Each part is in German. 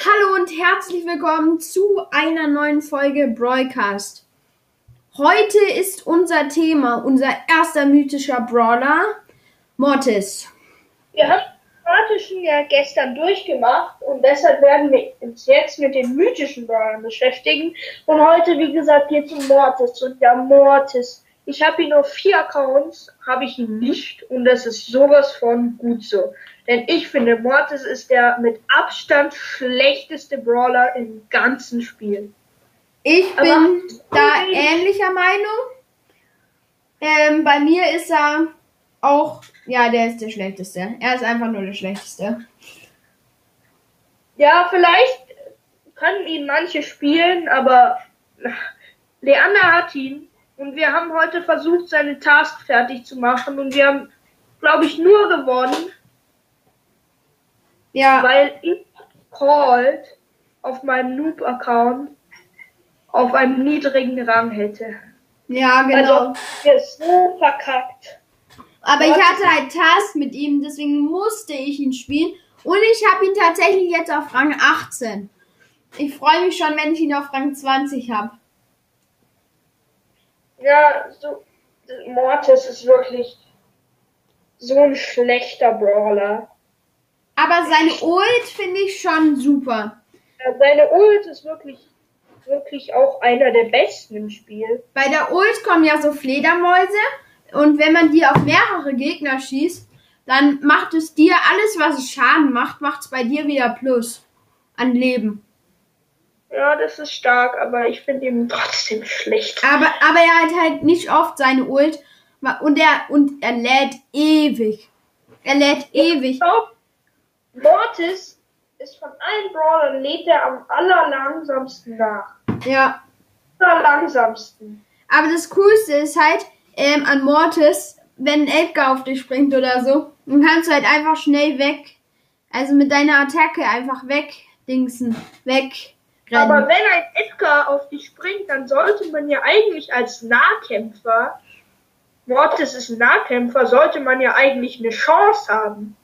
Hallo und herzlich willkommen zu einer neuen Folge Broadcast. Heute ist unser Thema, unser erster mythischer Brawler, Mortis. Wir haben den mythischen ja gestern durchgemacht und deshalb werden wir uns jetzt mit den mythischen Brawlern beschäftigen. Und heute, wie gesagt, geht es um Mortis. Und der Mortis, ich habe ihn auf vier Accounts, habe ich ihn nicht und das ist sowas von gut so. Denn ich finde, Mortis ist der mit Abstand schlechteste Brawler im ganzen Spiel. Ich bin Aber- da ähnlicher Meinung. Ähm, bei mir ist er auch, ja, der ist der schlechteste. Er ist einfach nur der schlechteste. Ja, vielleicht können ihn manche spielen, aber Leander hat ihn und wir haben heute versucht, seine Task fertig zu machen und wir haben, glaube ich, nur gewonnen, Ja, weil ich Cold auf meinem Noob-Account auf einem niedrigen Rang hätte. ja, genau. Also, der ist so verkackt. Aber ich hatte halt Task mit ihm, deswegen musste ich ihn spielen. Und ich habe ihn tatsächlich jetzt auf Rang 18. Ich freue mich schon, wenn ich ihn auf Rang 20 habe. Ja, so, Mortis ist wirklich so ein schlechter Brawler. Aber seine Ult finde ich schon super. Ja, Seine Ult ist wirklich, wirklich auch einer der besten im Spiel. Bei der Ult kommen ja so Fledermäuse. Und wenn man die auf mehrere Gegner schießt, dann macht es dir alles, was es Schaden macht, macht es bei dir wieder Plus an Leben. Ja, das ist stark, aber ich finde ihn trotzdem schlecht. Aber, aber er hat halt nicht oft seine Ult. Und er, und er lädt ewig. Er lädt ewig. Ich glaub, Mortis ist von allen Brawlern lädt er am allerlangsamsten nach. Ja. Allerlangsamsten. Aber das Coolste ist halt, ähm, an Mortis, wenn ein Edgar auf dich springt oder so, dann kannst du halt einfach schnell weg. Also mit deiner Attacke einfach wegdingsen. Wegrennen. Aber wenn ein Edgar auf dich springt, dann sollte man ja eigentlich als Nahkämpfer, Mortis ist ein Nahkämpfer, sollte man ja eigentlich eine Chance haben.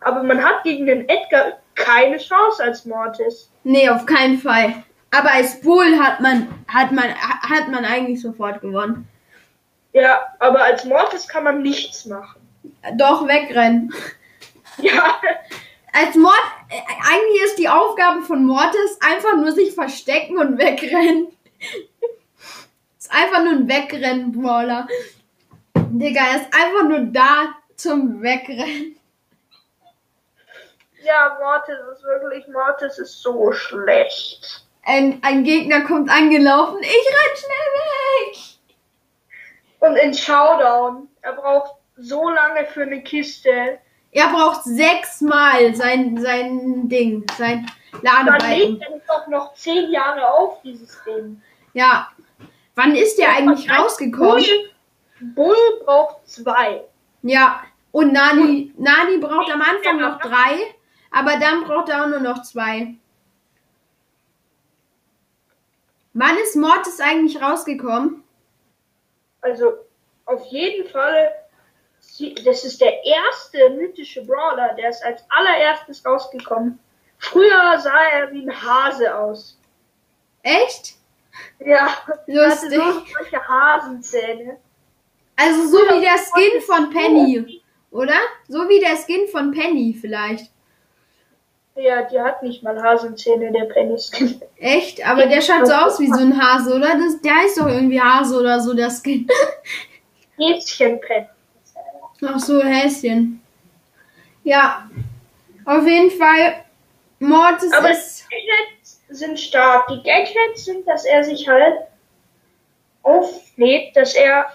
Aber man hat gegen den Edgar keine Chance als Mortis. nee, auf keinen Fall. Aber als Bull hat man, hat man, hat man eigentlich sofort gewonnen. Ja, aber als Mortis kann man nichts machen. Doch, wegrennen. Ja, Als Mord, äh, eigentlich ist die Aufgabe von Mortis einfach nur sich verstecken und wegrennen. ist einfach nur ein Wegrennen-Brawler. Digga, er ist einfach nur da zum Wegrennen. ja, Mortis ist wirklich, Mortis ist so schlecht. Ein, ein Gegner kommt angelaufen. Ich renn schnell weg. Und in Showdown, er braucht so lange für eine Kiste. Er braucht sechsmal sein, sein Ding, sein Dann Ladebalken. legt er doch noch zehn Jahre auf, dieses Ding. Ja. Wann ist der eigentlich rausgekommen? Bull, Bull braucht zwei. Ja. Und Nani, Nani braucht am Anfang noch drei, aber dann braucht er auch nur noch zwei. Wann ist Mortis eigentlich rausgekommen? Also auf jeden Fall, das ist der erste mythische Brawler, der ist als allererstes rausgekommen. Früher sah er wie ein Hase aus. Echt? Ja, er hatte Lustig. so solche Hasenzähne. Also so wie der Skin von Penny, oder? So wie der Skin von Penny vielleicht. Ja, die hat nicht mal Hasenzähne, der Penny Skin. Echt? Aber der schaut so aus wie so ein Hase, oder? Das, der heißt doch irgendwie Hase oder so, der Skin. Häschenpen. Ach so, Häschen. Ja. Auf jeden Fall, Mortis Aber ist. die Gadgets sind stark. Die Gadgets sind, dass er sich halt auflädt, dass er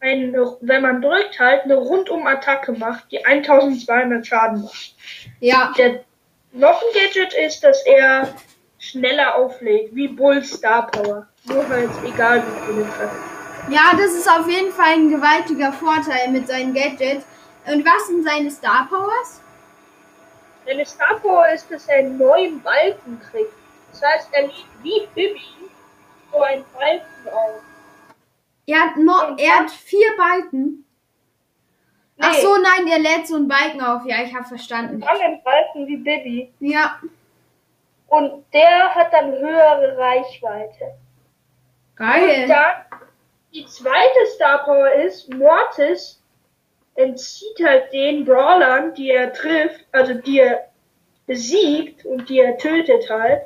eine, wenn man drückt, halt eine Rundum-Attacke macht, die 1200 Schaden macht. Ja, Der, noch ein Gadget ist, dass er schneller auflädt, wie Bull Star Power. Nur halt egal wie viele treffen. Ja, das ist auf jeden Fall ein gewaltiger Vorteil mit seinen Gadgets. Und was sind seine Star Powers? Seine Star Power ist, dass er einen neuen Balken kriegt. Das heißt, er liegt wie Bibi so einen Balken auf. Er hat, noch, er hat vier Balken. Ach so, nein, der lädt so einen Balken auf. Ja, ich habe verstanden. langen Balken wie Bibi. Ja, Und der hat dann höhere Reichweite. Und Geil. dann die zweite Star Power ist, Mortis entzieht halt den Brawlern, die er trifft, also die er besiegt und die er tötet halt,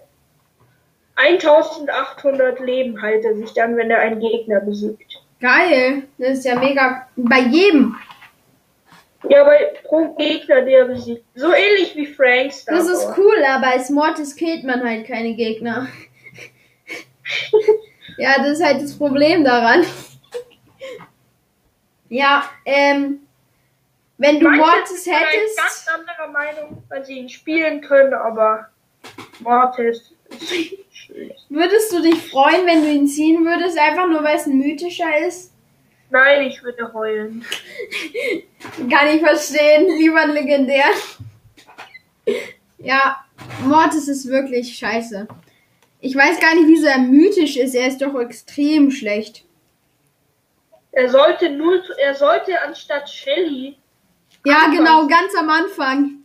1800 Leben heilt er sich dann, wenn er einen Gegner besiegt. Geil. Das ist ja mega. Bei jedem. Ja, bei pro Gegner, der er besiegt. So ähnlich wie Frank Star Das ist cool, aber als Mortis killt man halt keine Gegner. Ja, das ist halt das Problem daran. ja, ähm, wenn du Manche Mortis hättest. ganz anderer Meinung, weil sie ihn spielen können, aber Mortis ist schlecht. Würdest du dich freuen, wenn du ihn ziehen würdest, einfach nur weil es ein mythischer ist? Nein, ich würde heulen. Kann ich verstehen, lieber ein legendär. ja, Mortis ist wirklich scheiße. Ich weiß gar nicht, wieso er mythisch ist. Er ist doch extrem schlecht. Er sollte nur, er sollte anstatt Shelly, Ja, Anfang. genau, ganz am Anfang.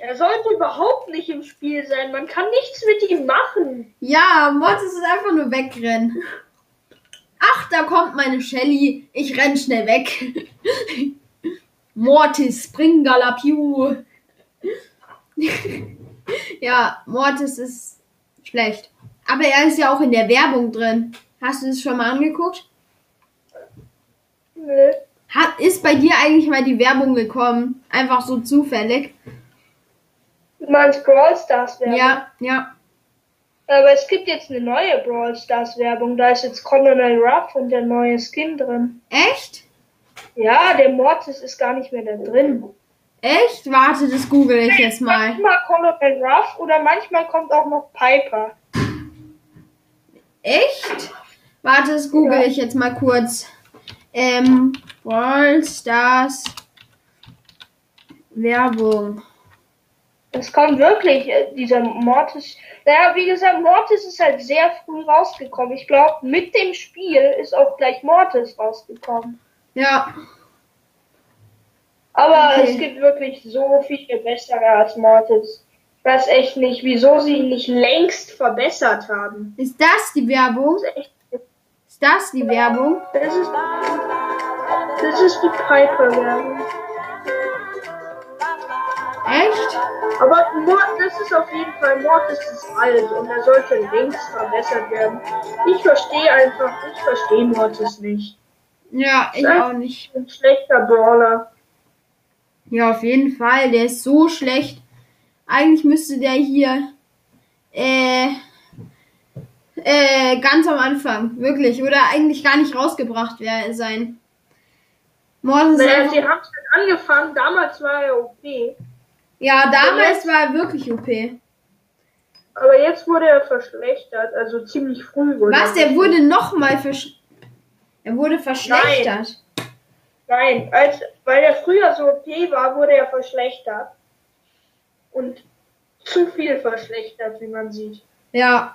er sollte überhaupt nicht im Spiel sein. Man kann nichts mit ihm machen. Ja, Mortis ist einfach nur wegrennen. Ach, da kommt meine Shelly. Ich renn schnell weg. Mortis, spring Galapiu. ja, Mortis ist schlecht. Aber er ist ja auch in der Werbung drin. Hast du das schon mal angeguckt? Nö. Hat, ist bei dir eigentlich mal die Werbung gekommen? Einfach so zufällig? Meinst Brawl Stars Werbung? Ja, ja. Aber es gibt jetzt eine neue Brawl Stars Werbung. Da ist jetzt Colonel Ruff und der neue Skin drin. Echt? Ja, der Mortis ist gar nicht mehr da drin. Echt? Warte, das google ich jetzt mal. Manchmal Colonel Ruff oder manchmal kommt auch noch Piper. Echt? Warte, das google ich jetzt mal kurz. Ähm, Brawl Stars Werbung. Es kommt wirklich, äh, dieser Mortis. Naja, wie gesagt, Mortis ist halt sehr früh rausgekommen. Ich glaube, mit dem Spiel ist auch gleich Mortis rausgekommen. Ja, Aber Okay. es gibt wirklich so viele bessere als Mortis. Weiß echt nicht, wieso sie ihn nicht längst verbessert haben. ist das die Werbung? Das ist das die Werbung? Das ist. Das ist die Piper-Werbung. Echt? Aber Mord, das ist auf jeden Fall, Mortis ist alt und er sollte längst verbessert werden. Ich verstehe einfach, ich verstehe Mortis nicht. Ja, ich auch nicht. Ein schlechter Brawler. Ja, auf jeden Fall. Der ist so schlecht. Eigentlich müsste der hier äh, äh, ganz am Anfang, wirklich, oder eigentlich gar nicht rausgebracht wer- sein. Morgen ist Naja, sie haben es halt angefangen, damals war er OP. ja, damals war er wirklich OP. Aber jetzt wurde er verschlechtert, also ziemlich früh wurde Was? er wurde nochmal versch Er wurde verschlechtert. Nein, als, weil er früher so OP war, wurde er verschlechtert. Und zu viel verschlechtert, wie man sieht. Ja.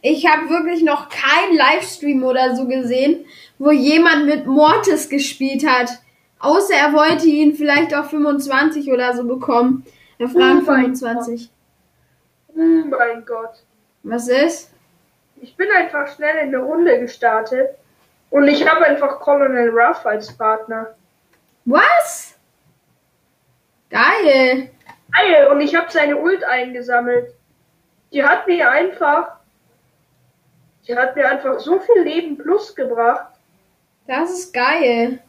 Ich habe wirklich noch keinen Livestream oder so gesehen, wo jemand mit Mortis gespielt hat. Außer er wollte ihn vielleicht auf 25 oder so bekommen. Er fragt Oh mein 25. Oh mein Gott. Was ist? Ich bin einfach schnell in eine Runde gestartet. Und ich habe einfach Colonel Ruff als Partner. Was? Geil. Geil, und ich habe seine Ult eingesammelt. Die hat mir einfach. Die hat mir einfach so viel Leben plus gebracht. Das ist geil.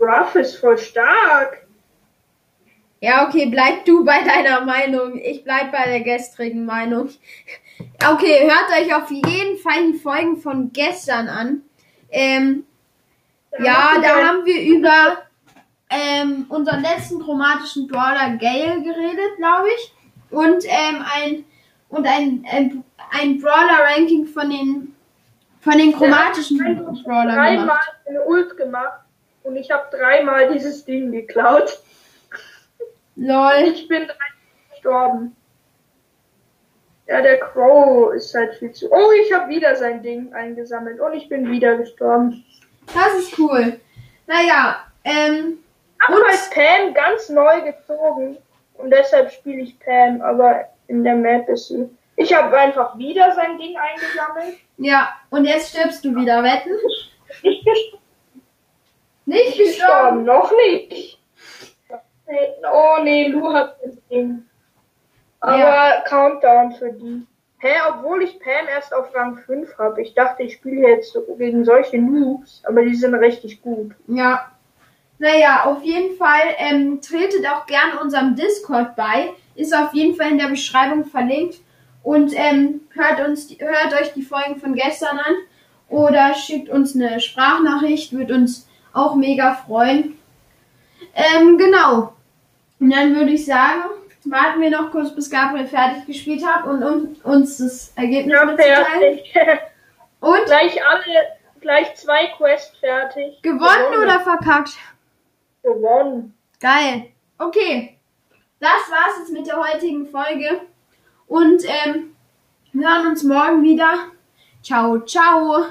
Ruff ist voll stark. Ja, okay, bleib du bei deiner Meinung. Ich bleib bei der gestrigen Meinung. Okay, hört euch auf jeden Fall die Folgen von gestern an. Ähm, Ja, haben da haben wir über ähm, unseren letzten chromatischen Brawler Gale geredet, glaube ich. Und ähm, ein und ein, ein, ein Brawler-Ranking von den von den chromatischen Der hat Brawlern dreimal gemacht. eine Ult gemacht und ich habe dreimal dieses Ding geklaut. Lol. Ich bin dreimal gestorben. Ja, der Crow ist halt viel zu. Oh, ich habe wieder sein Ding eingesammelt und ich bin wieder gestorben. Das ist cool. Naja, ähm, Hab Und- halt Pam ganz neu gezogen und deshalb spiele ich Pam, aber In der Map ist sie. Ich habe einfach wieder sein Ding eingesammelt. Ja, und jetzt stirbst du wieder, wetten? Nicht gestorben. Nicht gestorben. Noch nicht. Oh nee, Lu hat das Ding. Aber Ja. Countdown für die. Hä, obwohl ich Pam erst auf Rang 5 habe. Ich dachte, ich spiele jetzt gegen solche Noobs, aber die sind richtig gut. Ja. Naja, auf jeden Fall ähm, tretet auch gerne unserem Discord bei. Ist auf jeden Fall in der Beschreibung verlinkt. Und ähm, hört, uns, hört euch die Folgen von gestern an. Oder schickt uns eine Sprachnachricht. Wird uns auch mega freuen. Ähm, genau. Und dann würde ich sagen, warten wir noch kurz, bis Gabriel fertig gespielt hat und um, uns das Ergebnis Ja, mitzuteilen. Und gleich alle, gleich zwei Quests fertig. gewonnen oder verkackt? Gewonnen. Geil. Okay. Das war's jetzt mit der heutigen Folge. Und ähm, wir hören uns morgen wieder. Ciao, ciao.